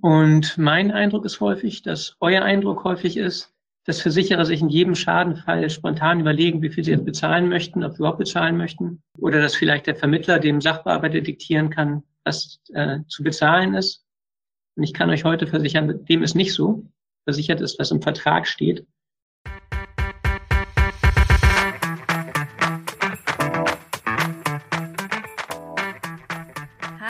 Und mein Eindruck ist häufig, dass euer Eindruck häufig ist, dass Versicherer sich in jedem Schadenfall spontan überlegen, wie viel sie jetzt bezahlen möchten, ob sie überhaupt bezahlen möchten. Oder dass vielleicht der Vermittler dem Sachbearbeiter diktieren kann, was äh, zu bezahlen ist. Und ich kann euch heute versichern, dem ist nicht so. Versichert ist, was im Vertrag steht.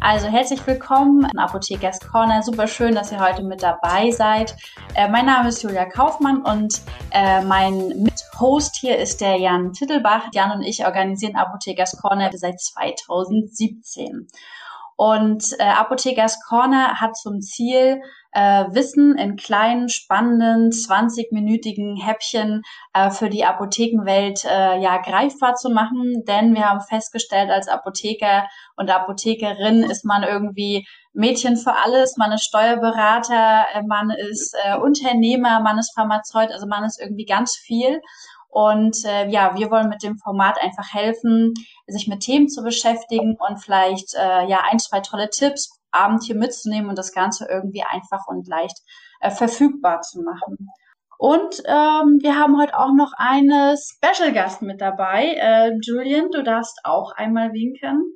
Also herzlich willkommen in Apothekers Corner. Super schön, dass ihr heute mit dabei seid. Äh, mein Name ist Julia Kaufmann und äh, mein Mithost hier ist der Jan Tittelbach. Jan und ich organisieren Apothekers Corner seit 2017. Und äh, Apothekers Corner hat zum Ziel, äh, Wissen in kleinen, spannenden, 20-minütigen Häppchen äh, für die Apothekenwelt äh, ja greifbar zu machen. Denn wir haben festgestellt, als Apotheker und Apothekerin ist man irgendwie Mädchen für alles, man ist Steuerberater, äh, man ist äh, Unternehmer, man ist Pharmazeut, also man ist irgendwie ganz viel. Und äh, ja, wir wollen mit dem Format einfach helfen, sich mit Themen zu beschäftigen und vielleicht äh, ja ein, zwei tolle Tipps Abend hier mitzunehmen und das Ganze irgendwie einfach und leicht äh, verfügbar zu machen. Und ähm, wir haben heute auch noch eine Special Gast mit dabei. Äh, Julian, du darfst auch einmal winken.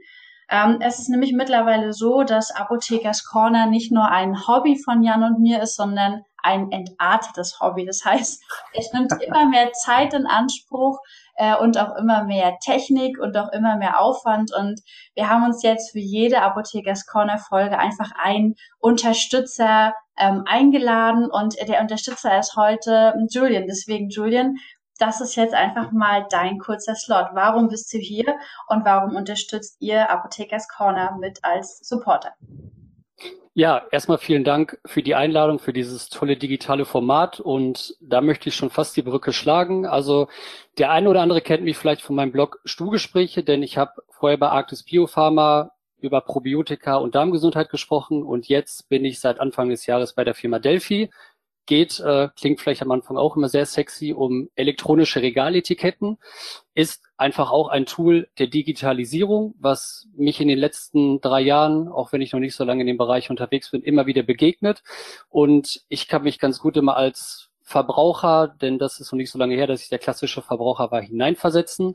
Ähm, es ist nämlich mittlerweile so, dass Apothekers Corner nicht nur ein Hobby von Jan und mir ist, sondern ein entartetes Hobby. Das heißt, es nimmt immer mehr Zeit in Anspruch äh, und auch immer mehr Technik und auch immer mehr Aufwand. Und wir haben uns jetzt für jede Apothekers Corner Folge einfach einen Unterstützer ähm, eingeladen und der Unterstützer ist heute Julian. Deswegen, Julian, das ist jetzt einfach mal dein kurzer Slot. Warum bist du hier und warum unterstützt ihr Apothekers Corner mit als Supporter? Ja, erstmal vielen Dank für die Einladung, für dieses tolle digitale Format. Und da möchte ich schon fast die Brücke schlagen. Also der eine oder andere kennt mich vielleicht von meinem Blog Stuhlgespräche, denn ich habe vorher bei Arktis Biopharma über Probiotika und Darmgesundheit gesprochen und jetzt bin ich seit Anfang des Jahres bei der Firma Delphi geht, äh, klingt vielleicht am Anfang auch immer sehr sexy, um elektronische Regaletiketten, ist einfach auch ein Tool der Digitalisierung, was mich in den letzten drei Jahren, auch wenn ich noch nicht so lange in dem Bereich unterwegs bin, immer wieder begegnet. Und ich kann mich ganz gut immer als Verbraucher, denn das ist noch nicht so lange her, dass ich der klassische Verbraucher war, hineinversetzen.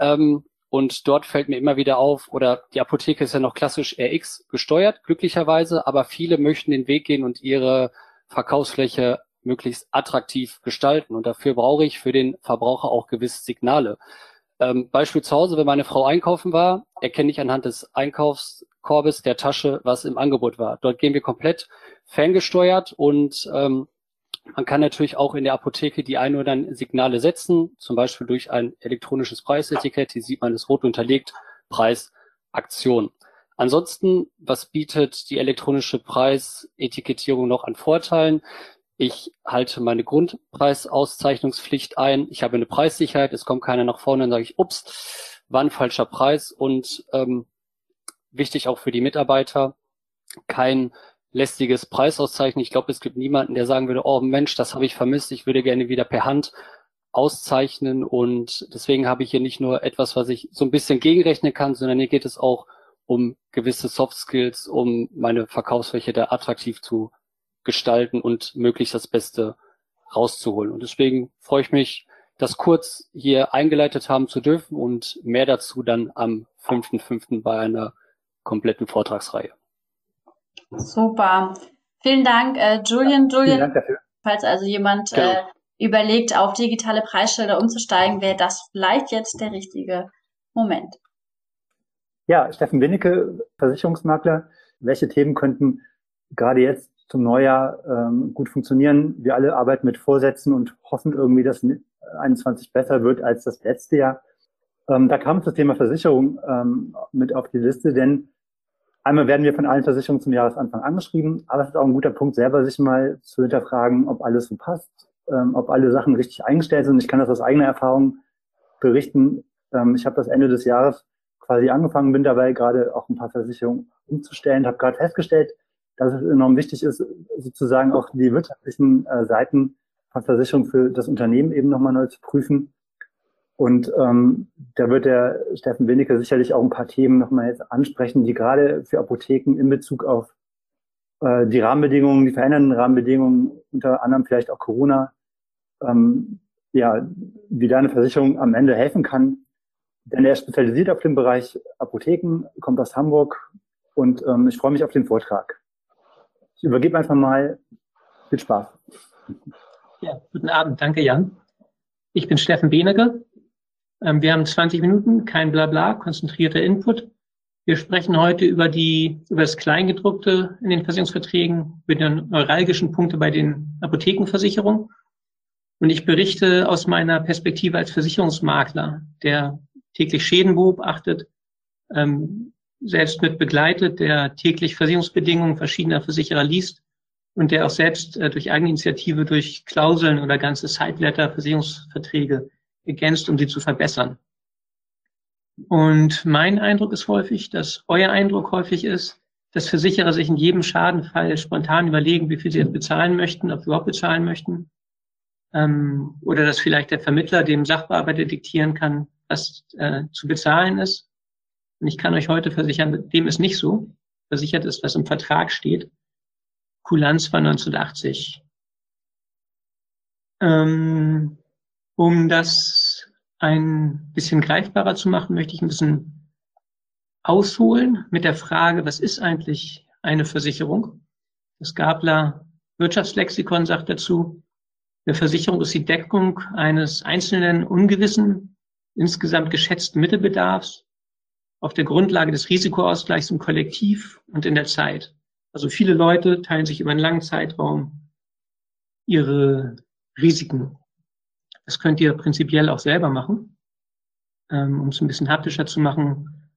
Ähm, und dort fällt mir immer wieder auf, oder die Apotheke ist ja noch klassisch RX gesteuert, glücklicherweise, aber viele möchten den Weg gehen und ihre Verkaufsfläche möglichst attraktiv gestalten. Und dafür brauche ich für den Verbraucher auch gewisse Signale. Ähm, Beispiel zu Hause, wenn meine Frau einkaufen war, erkenne ich anhand des Einkaufskorbes der Tasche, was im Angebot war. Dort gehen wir komplett ferngesteuert und ähm, man kann natürlich auch in der Apotheke die ein oder anderen Signale setzen, zum Beispiel durch ein elektronisches Preisetikett. Hier sieht man es rot unterlegt, Preis, Aktion. Ansonsten, was bietet die elektronische Preisetikettierung noch an Vorteilen? Ich halte meine Grundpreisauszeichnungspflicht ein. Ich habe eine Preissicherheit. Es kommt keiner nach vorne, dann sage ich, ups, war ein falscher Preis. Und ähm, wichtig auch für die Mitarbeiter, kein lästiges Preisauszeichnen. Ich glaube, es gibt niemanden, der sagen würde, oh Mensch, das habe ich vermisst. Ich würde gerne wieder per Hand auszeichnen. Und deswegen habe ich hier nicht nur etwas, was ich so ein bisschen gegenrechnen kann, sondern hier geht es auch um gewisse Soft Skills, um meine Verkaufsfläche da attraktiv zu gestalten und möglichst das Beste rauszuholen. Und deswegen freue ich mich, das kurz hier eingeleitet haben zu dürfen und mehr dazu dann am 5.5. bei einer kompletten Vortragsreihe. Super. Vielen Dank, äh, Julian. Julian, Vielen Dank dafür. falls also jemand äh, genau. äh, überlegt, auf digitale Preisschilder umzusteigen, wäre das vielleicht jetzt der richtige Moment. Ja, Steffen Winnecke, Versicherungsmakler. Welche Themen könnten gerade jetzt zum Neujahr ähm, gut funktionieren? Wir alle arbeiten mit Vorsätzen und hoffen irgendwie, dass 21 besser wird als das letzte Jahr. Ähm, da kam das Thema Versicherung ähm, mit auf die Liste, denn einmal werden wir von allen Versicherungen zum Jahresanfang angeschrieben, aber es ist auch ein guter Punkt, selber sich mal zu hinterfragen, ob alles so passt, ähm, ob alle Sachen richtig eingestellt sind. Ich kann das aus eigener Erfahrung berichten. Ähm, ich habe das Ende des Jahres quasi angefangen, bin dabei gerade auch ein paar Versicherungen umzustellen, habe gerade festgestellt, dass es enorm wichtig ist, sozusagen auch die wirtschaftlichen äh, Seiten von Versicherungen für das Unternehmen eben nochmal neu zu prüfen. Und ähm, da wird der Steffen Winnecke sicherlich auch ein paar Themen nochmal jetzt ansprechen, die gerade für Apotheken in Bezug auf äh, die Rahmenbedingungen, die verändernden Rahmenbedingungen, unter anderem vielleicht auch Corona, ähm, ja, wie da eine Versicherung am Ende helfen kann, denn er spezialisiert auf den Bereich Apotheken, kommt aus Hamburg und ähm, ich freue mich auf den Vortrag. Ich übergebe einfach mal. Viel Spaß. Ja, guten Abend. Danke, Jan. Ich bin Steffen Benecke. Ähm, wir haben 20 Minuten, kein Blabla, konzentrierter Input. Wir sprechen heute über die, über das Kleingedruckte in den Versicherungsverträgen, über die neuralgischen Punkte bei den Apothekenversicherungen. Und ich berichte aus meiner Perspektive als Versicherungsmakler, der täglich Schäden beobachtet, ähm, selbst mit begleitet, der täglich Versicherungsbedingungen verschiedener Versicherer liest und der auch selbst äh, durch Eigeninitiative, durch Klauseln oder ganze Sideletter Versicherungsverträge ergänzt, um sie zu verbessern. Und mein Eindruck ist häufig, dass euer Eindruck häufig ist, dass Versicherer sich in jedem Schadenfall spontan überlegen, wie viel sie jetzt bezahlen möchten, ob sie überhaupt bezahlen möchten. Ähm, oder dass vielleicht der Vermittler dem Sachbearbeiter diktieren kann, was äh, zu bezahlen ist. Und ich kann euch heute versichern, dem ist nicht so. Versichert ist, was im Vertrag steht. Kulanz war 1980. Ähm, um das ein bisschen greifbarer zu machen, möchte ich ein bisschen ausholen mit der Frage, was ist eigentlich eine Versicherung? Das Gabler Wirtschaftslexikon sagt dazu, eine Versicherung ist die Deckung eines einzelnen ungewissen, insgesamt geschätzten Mittelbedarfs auf der Grundlage des Risikoausgleichs im Kollektiv und in der Zeit. Also viele Leute teilen sich über einen langen Zeitraum ihre Risiken. Das könnt ihr prinzipiell auch selber machen, ähm, um es ein bisschen haptischer zu machen.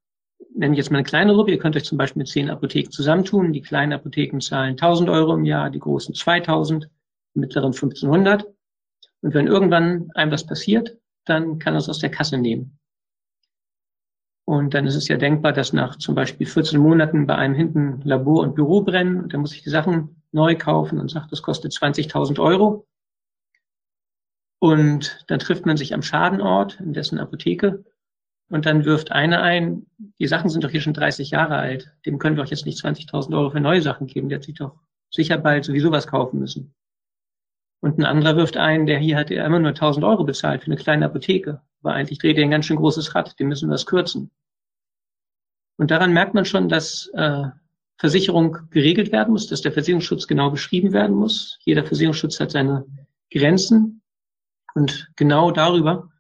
Nenne ich jetzt mal eine kleine Gruppe. Ihr könnt euch zum Beispiel mit zehn Apotheken zusammentun. Die kleinen Apotheken zahlen 1000 Euro im Jahr, die großen 2000 mittleren 1500. Und wenn irgendwann einem was passiert, dann kann er es aus der Kasse nehmen. Und dann ist es ja denkbar, dass nach zum Beispiel 14 Monaten bei einem hinten Labor und Büro brennen und dann muss ich die Sachen neu kaufen und sagt, das kostet 20.000 Euro. Und dann trifft man sich am Schadenort, in dessen Apotheke, und dann wirft einer ein, die Sachen sind doch hier schon 30 Jahre alt, dem können wir doch jetzt nicht 20.000 Euro für neue Sachen geben, der hat sich doch sicher bald sowieso was kaufen müssen. Und ein anderer wirft ein, der hier hat ja immer nur 1000 Euro bezahlt für eine kleine Apotheke. Aber eigentlich dreht er ein ganz schön großes Rad, dem müssen wir es kürzen. Und daran merkt man schon, dass äh, Versicherung geregelt werden muss, dass der Versicherungsschutz genau beschrieben werden muss. Jeder Versicherungsschutz hat seine Grenzen. Und genau darüber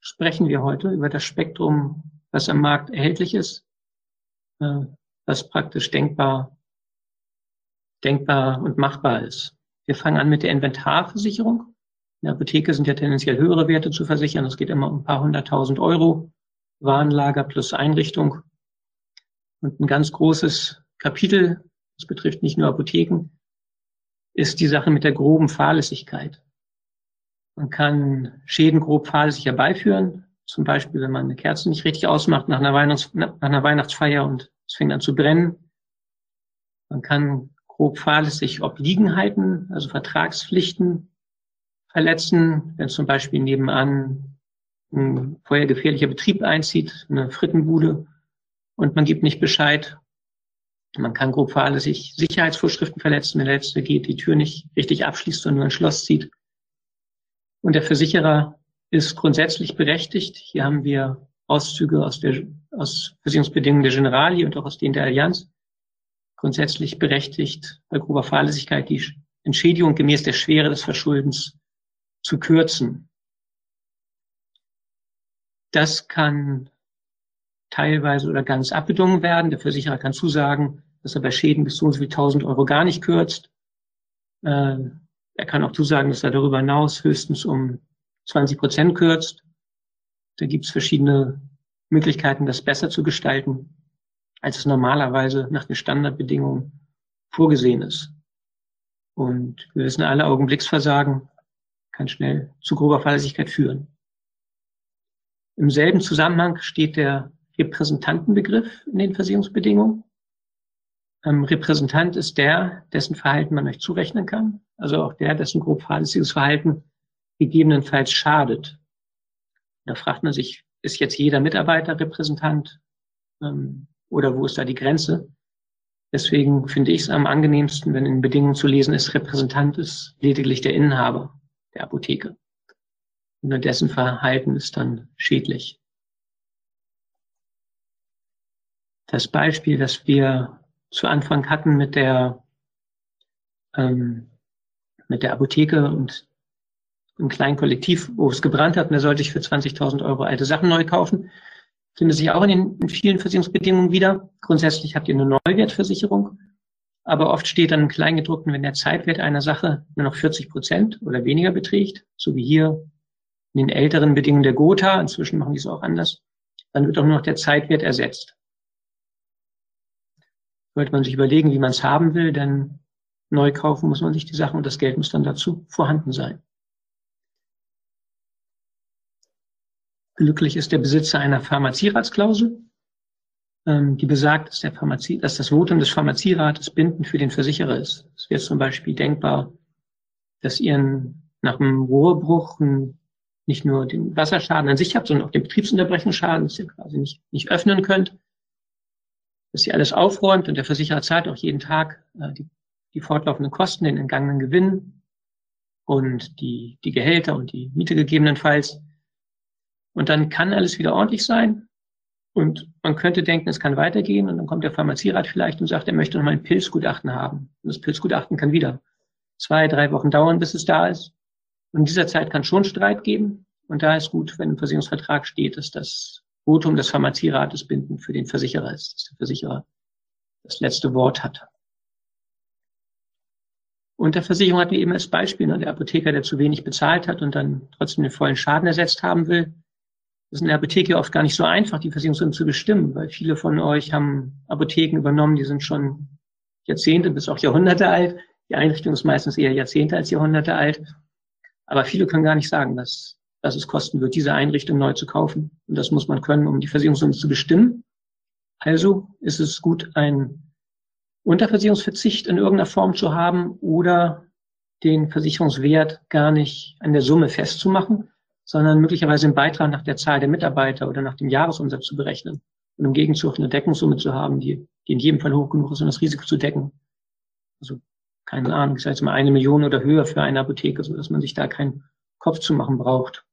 sprechen wir heute, über das Spektrum, was am Markt erhältlich ist, äh, was praktisch denkbar, denkbar und machbar ist. Wir fangen an mit der Inventarversicherung. In der Apotheke sind ja tendenziell höhere Werte zu versichern. Es geht immer um ein paar hunderttausend Euro. Warenlager plus Einrichtung. Und ein ganz großes Kapitel, das betrifft nicht nur Apotheken, ist die Sache mit der groben Fahrlässigkeit. Man kann Schäden grob fahrlässig herbeiführen. Zum Beispiel, wenn man eine Kerze nicht richtig ausmacht nach einer, Weihnachts nach einer Weihnachtsfeier und es fängt an zu brennen. Man kann grob fahrlässig Obliegenheiten, also Vertragspflichten verletzen, wenn zum Beispiel nebenan ein vorher gefährlicher Betrieb einzieht, eine Frittenbude, und man gibt nicht Bescheid. Man kann grob fahrlässig Sicherheitsvorschriften verletzen, wenn der Letzte geht, die Tür nicht richtig abschließt, sondern nur ein Schloss zieht. Und der Versicherer ist grundsätzlich berechtigt. Hier haben wir Auszüge aus, der, aus Versicherungsbedingungen der Generali und auch aus denen der Allianz grundsätzlich berechtigt, bei grober Fahrlässigkeit die Entschädigung gemäß der Schwere des Verschuldens zu kürzen. Das kann teilweise oder ganz abgedungen werden. Der Versicherer kann zusagen, dass er bei Schäden bis zu so viel 1000 Euro gar nicht kürzt. Äh, er kann auch zusagen, dass er darüber hinaus höchstens um 20 Prozent kürzt. Da gibt es verschiedene Möglichkeiten, das besser zu gestalten, als es normalerweise nach den Standardbedingungen vorgesehen ist. Und wir wissen alle, Augenblicksversagen kann schnell zu grober Fahrlässigkeit führen. Im selben Zusammenhang steht der Repräsentantenbegriff in den Versicherungsbedingungen. Ähm, Repräsentant ist der, dessen Verhalten man euch zurechnen kann, also auch der, dessen grob fahrlässiges Verhalten gegebenenfalls schadet. Da fragt man sich, ist jetzt jeder Mitarbeiter Repräsentant ähm, oder wo ist da die Grenze? Deswegen finde ich es am angenehmsten, wenn in Bedingungen zu lesen ist, Repräsentant ist lediglich der Inhaber der Apotheke. Und dessen Verhalten ist dann schädlich. Das Beispiel, das wir zu Anfang hatten mit der, ähm, mit der Apotheke und einem kleinen Kollektiv, wo es gebrannt hat, und da sollte ich für 20.000 Euro alte Sachen neu kaufen, findet sich auch in den in vielen Versicherungsbedingungen wieder. Grundsätzlich habt ihr eine Neuwertversicherung, aber oft steht dann im Kleingedruckten, wenn der Zeitwert einer Sache nur noch 40 Prozent oder weniger beträgt, so wie hier in den älteren Bedingungen der Gotha, inzwischen machen die es auch anders, dann wird auch nur noch der Zeitwert ersetzt. Sollte man sich überlegen, wie man es haben will, denn neu kaufen muss man sich die Sachen und das Geld muss dann dazu vorhanden sein. Glücklich ist der Besitzer einer Pharmazieratsklausel, ähm, die besagt, dass, der Pharmazie, dass das Votum des Pharmazierates bindend für den Versicherer ist. Es wäre zum Beispiel denkbar, dass ihr nach einem Rohrbruch nicht nur den Wasserschaden an sich habt, sondern auch den Betriebsunterbrechungsschaden, dass ihr quasi nicht, nicht öffnen könnt, dass ihr alles aufräumt und der Versicherer zahlt auch jeden Tag äh, die, die fortlaufenden Kosten, den entgangenen Gewinn und die, die Gehälter und die Miete gegebenenfalls. Und dann kann alles wieder ordentlich sein. Und man könnte denken, es kann weitergehen. Und dann kommt der Pharmazierat vielleicht und sagt, er möchte noch mal ein Pilzgutachten haben. Und das Pilzgutachten kann wieder zwei, drei Wochen dauern, bis es da ist. Und in dieser Zeit kann schon Streit geben. Und da ist gut, wenn im Versicherungsvertrag steht, dass das Votum des Pharmazierates bindend für den Versicherer ist, dass der Versicherer das letzte Wort hat. Und der Versicherung hatten wir eben als Beispiel, ne, der Apotheker, der zu wenig bezahlt hat und dann trotzdem den vollen Schaden ersetzt haben will. Das ist in der Apotheke oft gar nicht so einfach, die Versicherungssumme zu bestimmen, weil viele von euch haben Apotheken übernommen, die sind schon Jahrzehnte bis auch Jahrhunderte alt. Die Einrichtung ist meistens eher Jahrzehnte als Jahrhunderte alt. Aber viele können gar nicht sagen, dass, dass es kosten wird, diese Einrichtung neu zu kaufen. Und das muss man können, um die Versicherungssumme zu bestimmen. Also ist es gut, einen Unterversicherungsverzicht in irgendeiner Form zu haben oder den Versicherungswert gar nicht an der Summe festzumachen, sondern möglicherweise einen Beitrag nach der Zahl der Mitarbeiter oder nach dem Jahresumsatz zu berechnen und im Gegenzug eine Deckungssumme zu haben, die, die in jedem Fall hoch genug ist, um das Risiko zu decken. Also keine Ahnung, ich sage jetzt mal eine Million oder höher für eine Apotheke, so dass man sich da keinen Kopf zu machen braucht.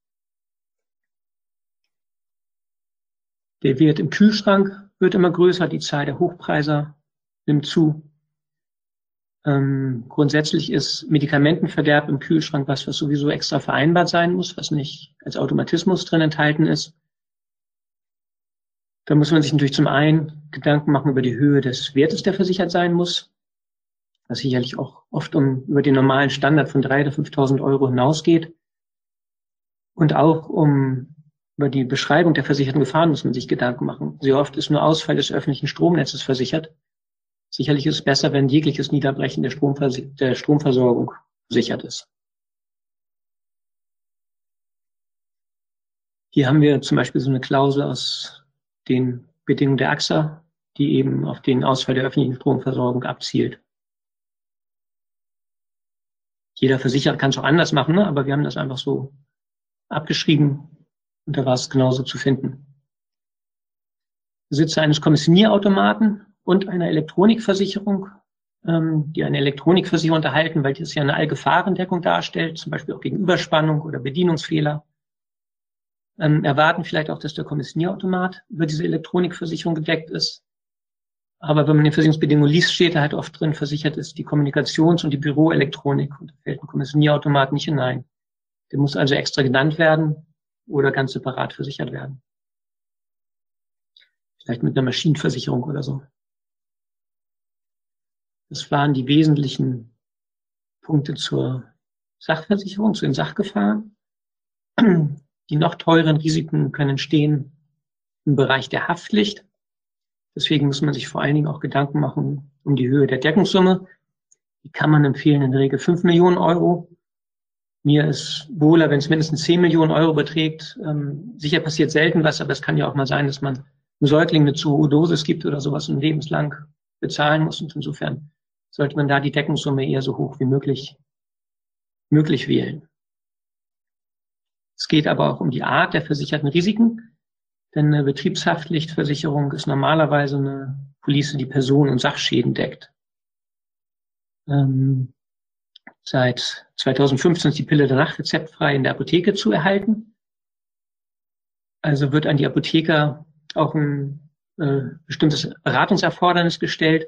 Der Wert im Kühlschrank wird immer größer, die Zahl der Hochpreiser nimmt zu. Ähm, grundsätzlich ist Medikamentenverderb im Kühlschrank was, was sowieso extra vereinbart sein muss, was nicht als Automatismus drin enthalten ist. Da muss man sich natürlich zum einen Gedanken machen über die Höhe des Wertes, der versichert sein muss, was sicherlich auch oft um über den normalen Standard von 3.000 oder 5.000 Euro hinausgeht. Und auch um über die Beschreibung der versicherten Gefahren muss man sich Gedanken machen. Sehr oft ist nur Ausfall des öffentlichen Stromnetzes versichert. Sicherlich ist es besser, wenn jegliches Niederbrechen der, Stromvers der Stromversorgung gesichert ist. Hier haben wir zum Beispiel so eine Klausel aus den Bedingungen der AXA, die eben auf den Ausfall der öffentlichen Stromversorgung abzielt. Jeder Versicherer kann es auch anders machen, ne? aber wir haben das einfach so abgeschrieben und da war es genauso zu finden. Besitzer eines Kommissionierautomaten und einer Elektronikversicherung, ähm, die eine Elektronikversicherung unterhalten, weil das ja eine Allgefahrendeckung darstellt, zum Beispiel auch gegen Überspannung oder Bedienungsfehler. Ähm, erwarten vielleicht auch, dass der Kommissionierautomat über diese Elektronikversicherung gedeckt ist. Aber wenn man die Versicherungsbedingungen liest, steht da halt oft drin, versichert ist die Kommunikations- und die Büroelektronik und da fällt ein Kommissionierautomat nicht hinein. Der muss also extra genannt werden oder ganz separat versichert werden. Vielleicht mit einer Maschinenversicherung oder so. Das waren die wesentlichen Punkte zur Sachversicherung, zu den Sachgefahren. Die noch teuren Risiken können stehen im Bereich der Haftpflicht. Deswegen muss man sich vor allen Dingen auch Gedanken machen um die Höhe der Deckungssumme. Die kann man empfehlen in der Regel 5 Millionen Euro. Mir ist wohler, wenn es mindestens 10 Millionen Euro beträgt. Ähm, sicher passiert selten was, aber es kann ja auch mal sein, dass man einem Säugling eine zu hohe Dosis gibt oder sowas und lebenslang bezahlen muss. Und insofern sollte man da die Deckungssumme eher so hoch wie möglich, möglich wählen. Es geht aber auch um die Art der versicherten Risiken, denn eine Betriebshaftpflichtversicherung ist normalerweise eine Police, die Personen- und Sachschäden deckt. Ähm, seit 2015 ist die Pille der Nacht rezeptfrei in der Apotheke zu erhalten. Also wird an die Apotheker auch ein äh, bestimmtes Beratungserfordernis gestellt.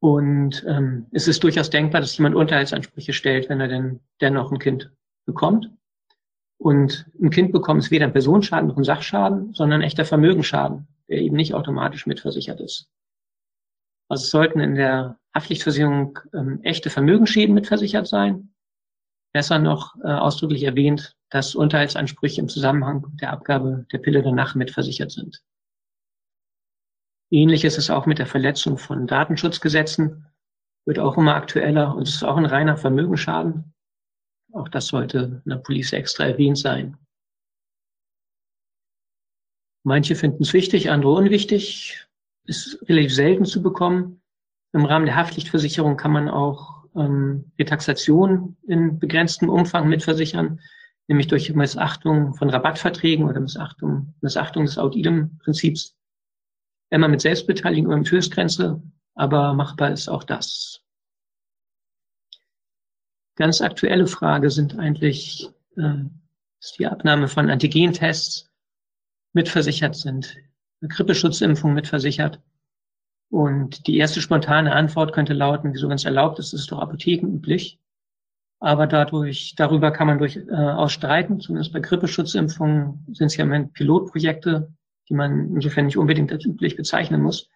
Und ähm, es ist durchaus denkbar, dass jemand Unterhaltsansprüche stellt, wenn er denn dennoch ein Kind bekommt. Und ein Kind bekommt es weder einen Personenschaden noch einen Sachschaden, sondern ein echter Vermögensschaden, der eben nicht automatisch mitversichert ist. Also es sollten in der Haftpflichtversicherung ähm, echte Vermögensschäden mitversichert sein. Besser noch äh, ausdrücklich erwähnt, dass Unterhaltsansprüche im Zusammenhang mit der Abgabe der Pille danach mitversichert sind. Ähnlich ist es auch mit der Verletzung von Datenschutzgesetzen, wird auch immer aktueller und es ist auch ein reiner Vermögensschaden. Auch das sollte in der Police extra erwähnt sein. Manche finden es wichtig, andere unwichtig. Ist relativ selten zu bekommen. Im Rahmen der Haftpflichtversicherung kann man auch ähm, Retaxation in begrenztem Umfang mitversichern, nämlich durch Missachtung von Rabattverträgen oder Missachtung, Missachtung des Out-Idem-Prinzips. Immer mit Selbstbeteiligung die Höchstgrenze, aber machbar ist auch das. Ganz aktuelle Frage sind eigentlich, äh, ist die Abnahme von Antigentests mitversichert sind, eine Grippeschutzimpfung mitversichert. Und die erste spontane Antwort könnte lauten, wieso ganz erlaubt ist, ist doch apothekenüblich. Aber dadurch, darüber kann man durchaus äh, streiten. Zumindest bei Grippeschutzimpfungen sind es ja im Moment Pilotprojekte, die man insofern nicht unbedingt als üblich bezeichnen muss.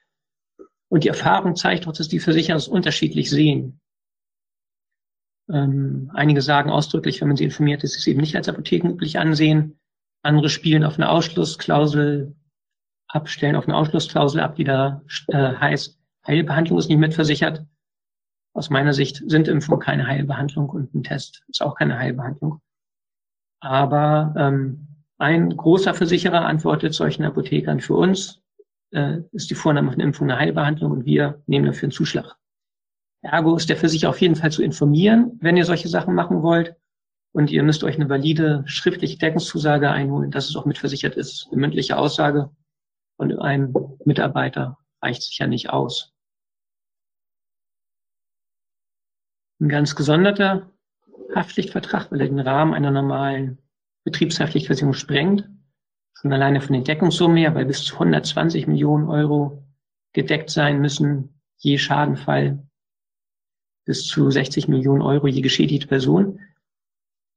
Und die Erfahrung zeigt auch, dass die Versicherer es unterschiedlich sehen. Ähm, einige sagen ausdrücklich, wenn man sie informiert, sie es eben nicht als apothekenüblich ansehen. Andere spielen auf eine Ausschlussklausel ab, stellen auf eine Ausschlussklausel ab, die da äh, heißt, Heilbehandlung ist nicht mitversichert. Aus meiner Sicht sind Impfungen keine Heilbehandlung und ein Test ist auch keine Heilbehandlung. Aber ähm, ein großer Versicherer antwortet solchen Apothekern für uns, äh, ist die Vornahme von Impfung eine Heilbehandlung und wir nehmen dafür einen Zuschlag. Ergo ist der sich auf jeden Fall zu informieren, wenn ihr solche Sachen machen wollt. Und ihr müsst euch eine valide schriftliche Deckungszusage einholen, dass es auch mitversichert ist. Eine mündliche Aussage von einem Mitarbeiter reicht sich ja nicht aus. Ein ganz gesonderter Haftpflichtvertrag, weil er den Rahmen einer normalen Betriebshaftpflichtversicherung sprengt. Schon alleine von den Deckungssummen her, weil bis zu 120 Millionen Euro gedeckt sein müssen, je Schadenfall bis zu 60 Millionen Euro je geschädigte Person,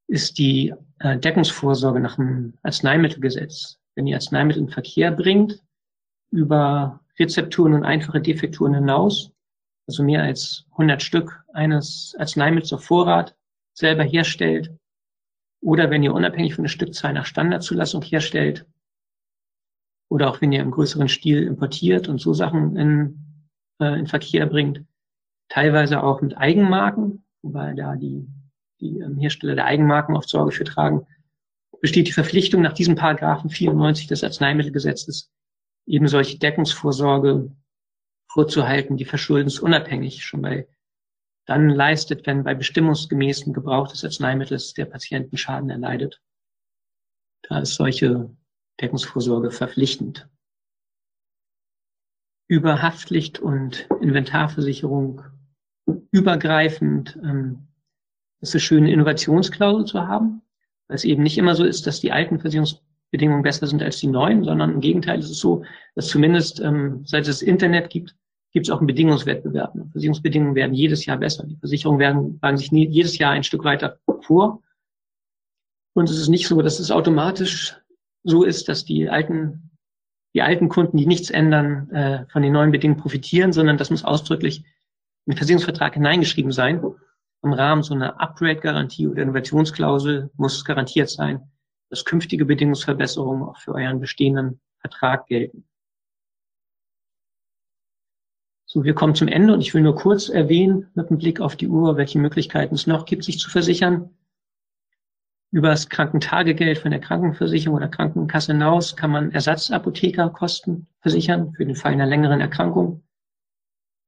ist die äh, Deckungsvorsorge nach dem Arzneimittelgesetz. Wenn ihr Arzneimittel in Verkehr bringt, über Rezepturen und einfache Defekturen hinaus, also mehr als 100 Stück eines Arzneimittels auf Vorrat selber herstellt, oder wenn ihr unabhängig von der Stückzahl nach Standardzulassung herstellt, oder auch wenn ihr im größeren Stil importiert und so Sachen in, äh, in Verkehr bringt, teilweise auch mit Eigenmarken, wobei da die, die ähm, Hersteller der Eigenmarken oft Sorge für tragen, besteht die Verpflichtung nach diesem Paragraphen 94 des Arzneimittelgesetzes, eben solche Deckungsvorsorge vorzuhalten, die verschuldensunabhängig schon bei dann leistet, wenn bei bestimmungsgemäßen Gebrauch des Arzneimittels der Patienten Schaden erleidet. Da ist solche Deckungsvorsorge verpflichtend. Über Haftpflicht und Inventarversicherung übergreifend ähm, ist es schön, Innovationsklausel zu haben, weil es eben nicht immer so ist, dass die alten Versicherungsbedingungen besser sind als die neuen, sondern im Gegenteil ist es so, dass zumindest ähm, seit es Internet gibt, gibt es auch einen Bedingungswettbewerb. Versicherungsbedingungen werden jedes Jahr besser. Die Versicherungen werden, wagen sich nie, jedes Jahr ein Stück weiter vor. Und es ist nicht so, dass es automatisch so ist, dass die alten, die alten Kunden, die nichts ändern, äh, von den neuen Bedingungen profitieren, sondern das muss ausdrücklich in den Versicherungsvertrag hineingeschrieben sein. Im Rahmen so einer Upgrade-Garantie oder Innovationsklausel muss garantiert sein, dass künftige Bedingungsverbesserungen auch für euren bestehenden Vertrag gelten. So, wir kommen zum Ende und ich will nur kurz erwähnen, mit einem Blick auf die Uhr, welche Möglichkeiten es noch gibt, sich zu versichern. Über das Krankentagegeld von der Krankenversicherung oder Krankenkasse hinaus kann man Ersatzapothekerkosten versichern für den Fall einer längeren Erkrankung.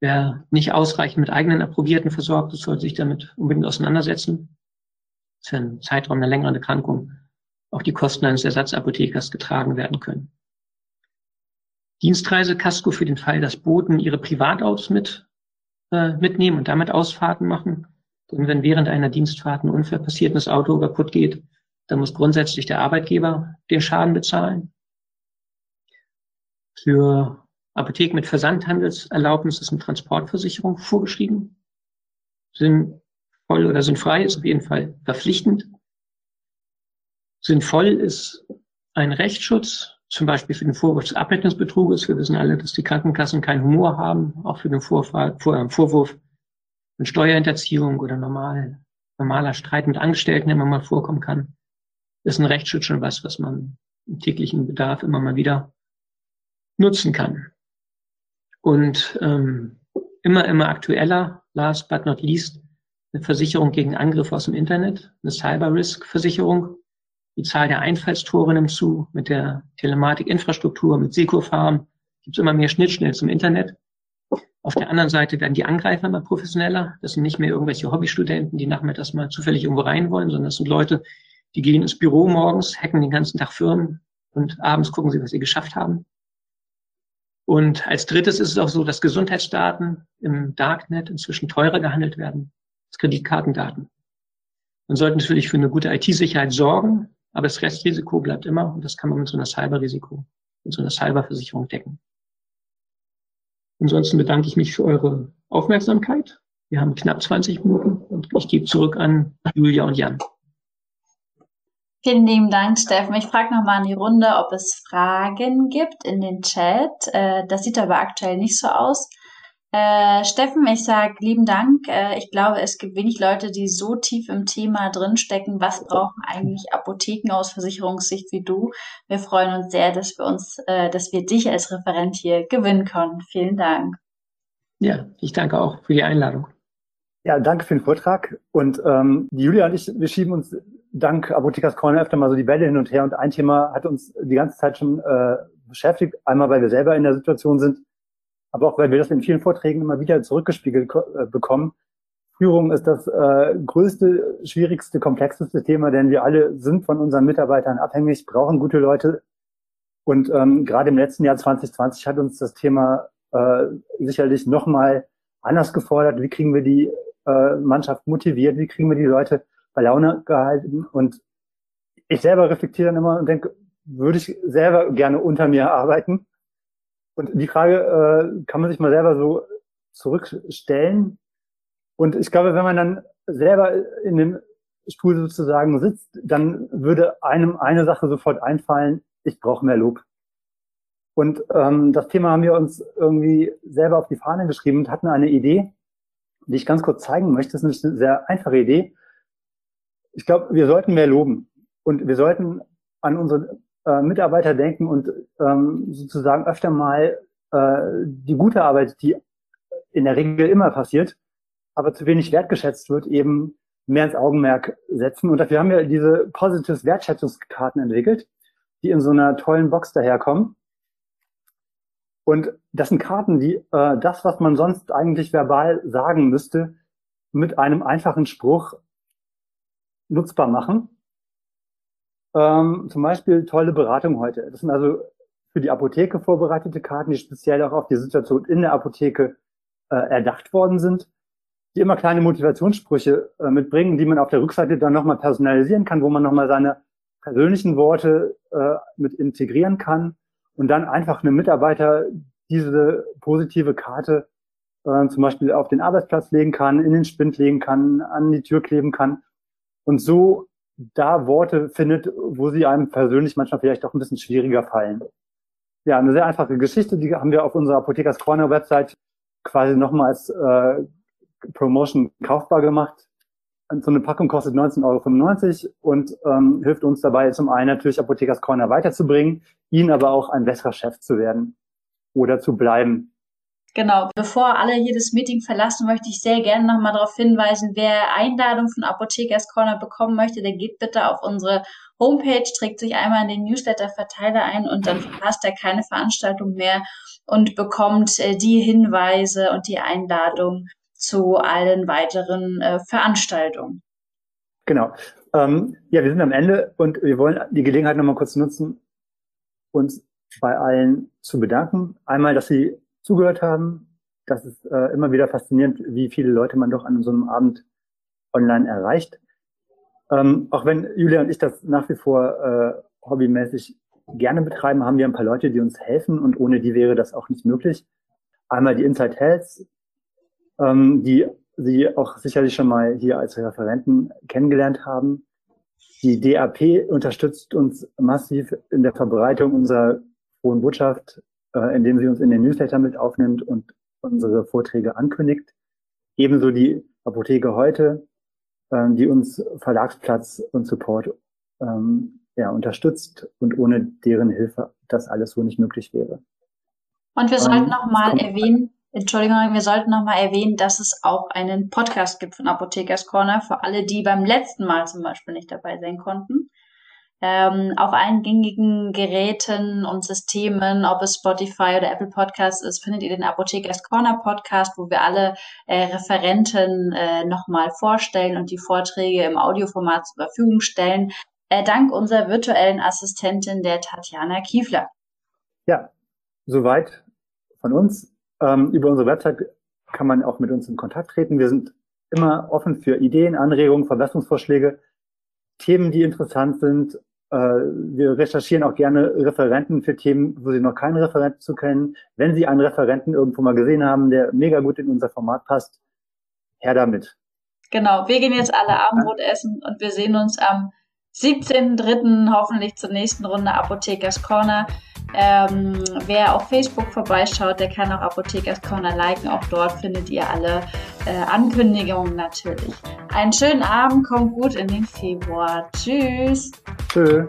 Wer nicht ausreichend mit eigenen Approbierten versorgt ist, sollte sich damit unbedingt auseinandersetzen. Für einen Zeitraum einer längeren Erkrankung auch die Kosten eines Ersatzapothekers getragen werden können. Dienstreisekasko für den Fall, dass Boten ihre Privatautos mit, äh, mitnehmen und damit Ausfahrten machen. Denn wenn während einer Dienstfahrt ein Unfall passiert und das Auto kaputt geht, dann muss grundsätzlich der Arbeitgeber den Schaden bezahlen. Für Apotheken mit Versandhandelserlaubnis ist eine Transportversicherung vorgeschrieben. Sinnvoll oder sinnfrei ist auf jeden Fall verpflichtend. Sinnvoll ist ein Rechtsschutz, zum Beispiel für den Vorwurf des Abrechnungsbetruges. Wir wissen alle, dass die Krankenkassen keinen Humor haben, auch für den Vorfall, Vor Vorwurf von Steuerhinterziehung oder normal, normaler Streit mit Angestellten immer mal vorkommen kann. Ist ein Rechtsschutz schon was, was man im täglichen Bedarf immer mal wieder nutzen kann. Und ähm, immer, immer aktueller, last but not least, eine Versicherung gegen Angriffe aus dem Internet, eine Cyber-Risk-Versicherung, die Zahl der Einfallstore nimmt zu. Mit der Telematikinfrastruktur, mit Seco-Farm gibt es immer mehr Schnittstellen zum Internet. Auf der anderen Seite werden die Angreifer immer professioneller. Das sind nicht mehr irgendwelche Hobbystudenten, die nachmittags mal zufällig irgendwo rein wollen, sondern das sind Leute, die gehen ins Büro morgens, hacken den ganzen Tag Firmen und abends gucken sie, was sie geschafft haben. Und als drittes ist es auch so, dass Gesundheitsdaten im Darknet inzwischen teurer gehandelt werden als Kreditkartendaten. Man sollte natürlich für eine gute IT-Sicherheit sorgen, aber das Restrisiko bleibt immer und das kann man mit so einer Cyberrisiko, mit so einer Cyberversicherung decken. Ansonsten bedanke ich mich für eure Aufmerksamkeit. Wir haben knapp 20 Minuten und ich gebe zurück an Julia und Jan. Vielen lieben Dank, Steffen. Ich frage nochmal in die Runde, ob es Fragen gibt in den Chat. Äh, das sieht aber aktuell nicht so aus. Äh, Steffen, ich sage lieben Dank. Äh, ich glaube, es gibt wenig Leute, die so tief im Thema drinstecken. Was brauchen eigentlich Apotheken aus Versicherungssicht wie du? Wir freuen uns sehr, dass wir uns, äh, dass wir dich als Referent hier gewinnen können. Vielen Dank. Ja, ich danke auch für die Einladung. Ja, danke für den Vortrag. Und ähm, die Julia und ich, wir schieben uns dank Apothekers Corner öfter mal so die Bälle hin und her. Und ein Thema hat uns die ganze Zeit schon äh, beschäftigt. Einmal, weil wir selber in der Situation sind, aber auch weil wir das in vielen Vorträgen immer wieder zurückgespiegelt äh, bekommen. Führung ist das äh, größte, schwierigste, komplexeste Thema, denn wir alle sind von unseren Mitarbeitern abhängig, brauchen gute Leute. Und ähm, gerade im letzten Jahr 2020 hat uns das Thema äh, sicherlich nochmal anders gefordert. Wie kriegen wir die äh, Mannschaft motiviert? Wie kriegen wir die Leute bei Laune gehalten? Und ich selber reflektiere dann immer und denke, würde ich selber gerne unter mir arbeiten? Und die Frage äh, kann man sich mal selber so zurückstellen. Und ich glaube, wenn man dann selber in dem Stuhl sozusagen sitzt, dann würde einem eine Sache sofort einfallen, ich brauche mehr Lob. Und ähm, das Thema haben wir uns irgendwie selber auf die Fahne geschrieben und hatten eine Idee, die ich ganz kurz zeigen möchte. Das ist eine sehr einfache Idee. Ich glaube, wir sollten mehr loben und wir sollten an unsere äh, Mitarbeiter denken und ähm, sozusagen öfter mal äh, die gute Arbeit, die in der Regel immer passiert, aber zu wenig wertgeschätzt wird, eben mehr ins Augenmerk setzen. Und dafür haben wir diese Positives Wertschätzungskarten entwickelt, die in so einer tollen Box daherkommen. Und das sind Karten, die äh, das, was man sonst eigentlich verbal sagen müsste, mit einem einfachen Spruch nutzbar machen. Ähm, zum Beispiel tolle Beratung heute. Das sind also für die Apotheke vorbereitete Karten, die speziell auch auf die Situation in der Apotheke äh, erdacht worden sind, die immer kleine Motivationssprüche äh, mitbringen, die man auf der Rückseite dann nochmal personalisieren kann, wo man nochmal seine persönlichen Worte äh, mit integrieren kann und dann einfach einem Mitarbeiter diese positive Karte äh, zum Beispiel auf den Arbeitsplatz legen kann, in den Spind legen kann, an die Tür kleben kann und so da Worte findet, wo sie einem persönlich manchmal vielleicht auch ein bisschen schwieriger fallen. Ja, eine sehr einfache Geschichte, die haben wir auf unserer Apothekers Corner Website quasi nochmal als äh, Promotion kaufbar gemacht. So eine Packung kostet 19,95 Euro und ähm, hilft uns dabei, zum einen natürlich Apothekers Corner weiterzubringen, ihnen aber auch ein besserer Chef zu werden oder zu bleiben. Genau, bevor alle hier das Meeting verlassen, möchte ich sehr gerne nochmal darauf hinweisen, wer Einladung von Apothekers Corner bekommen möchte, der geht bitte auf unsere Homepage, trägt sich einmal in den Newsletter-Verteiler ein und dann verpasst er keine Veranstaltung mehr und bekommt äh, die Hinweise und die Einladung zu allen weiteren äh, Veranstaltungen. Genau. Ähm, ja, wir sind am Ende und wir wollen die Gelegenheit nochmal kurz nutzen, uns bei allen zu bedanken. Einmal, dass Sie zugehört haben. Das ist äh, immer wieder faszinierend, wie viele Leute man doch an so einem Abend online erreicht. Ähm, auch wenn Julia und ich das nach wie vor äh, hobbymäßig gerne betreiben, haben wir ein paar Leute, die uns helfen und ohne die wäre das auch nicht möglich. Einmal die Inside Health, ähm, die Sie auch sicherlich schon mal hier als Referenten kennengelernt haben. Die DAP unterstützt uns massiv in der Verbreitung unserer frohen Botschaft äh, indem sie uns in den Newsletter mit aufnimmt und unsere Vorträge ankündigt. Ebenso die Apotheke heute, ähm, die uns Verlagsplatz und Support ähm, ja, unterstützt und ohne deren Hilfe das alles so nicht möglich wäre. Und wir ähm, sollten nochmal erwähnen, Entschuldigung, wir sollten nochmal erwähnen, dass es auch einen Podcast gibt von Apothekers Corner für alle, die beim letzten Mal zum Beispiel nicht dabei sein konnten ähm, auf allen gängigen Geräten und Systemen, ob es Spotify oder Apple Podcasts ist, findet ihr den Apothekers Corner Podcast, wo wir alle äh, Referenten äh, nochmal vorstellen und die Vorträge im Audioformat zur Verfügung stellen, äh, dank unserer virtuellen Assistentin, der Tatjana Kiefler. Ja, soweit von uns. Ähm, über unsere Website kann man auch mit uns in Kontakt treten. Wir sind immer offen für Ideen, Anregungen, Verbesserungsvorschläge, Themen, die interessant sind, wir recherchieren auch gerne Referenten für Themen, wo Sie noch keinen Referenten zu kennen. Wenn Sie einen Referenten irgendwo mal gesehen haben, der mega gut in unser Format passt, her damit. Genau, wir gehen jetzt alle Abendbrot essen und wir sehen uns am 17.03. hoffentlich zur nächsten Runde Apothekers Corner. Ähm, wer auf Facebook vorbeischaut, der kann auch Apothekers Corner liken. Auch dort findet ihr alle äh, Ankündigungen natürlich. Einen schönen Abend, kommt gut in den Februar. Tschüss. Tschüss.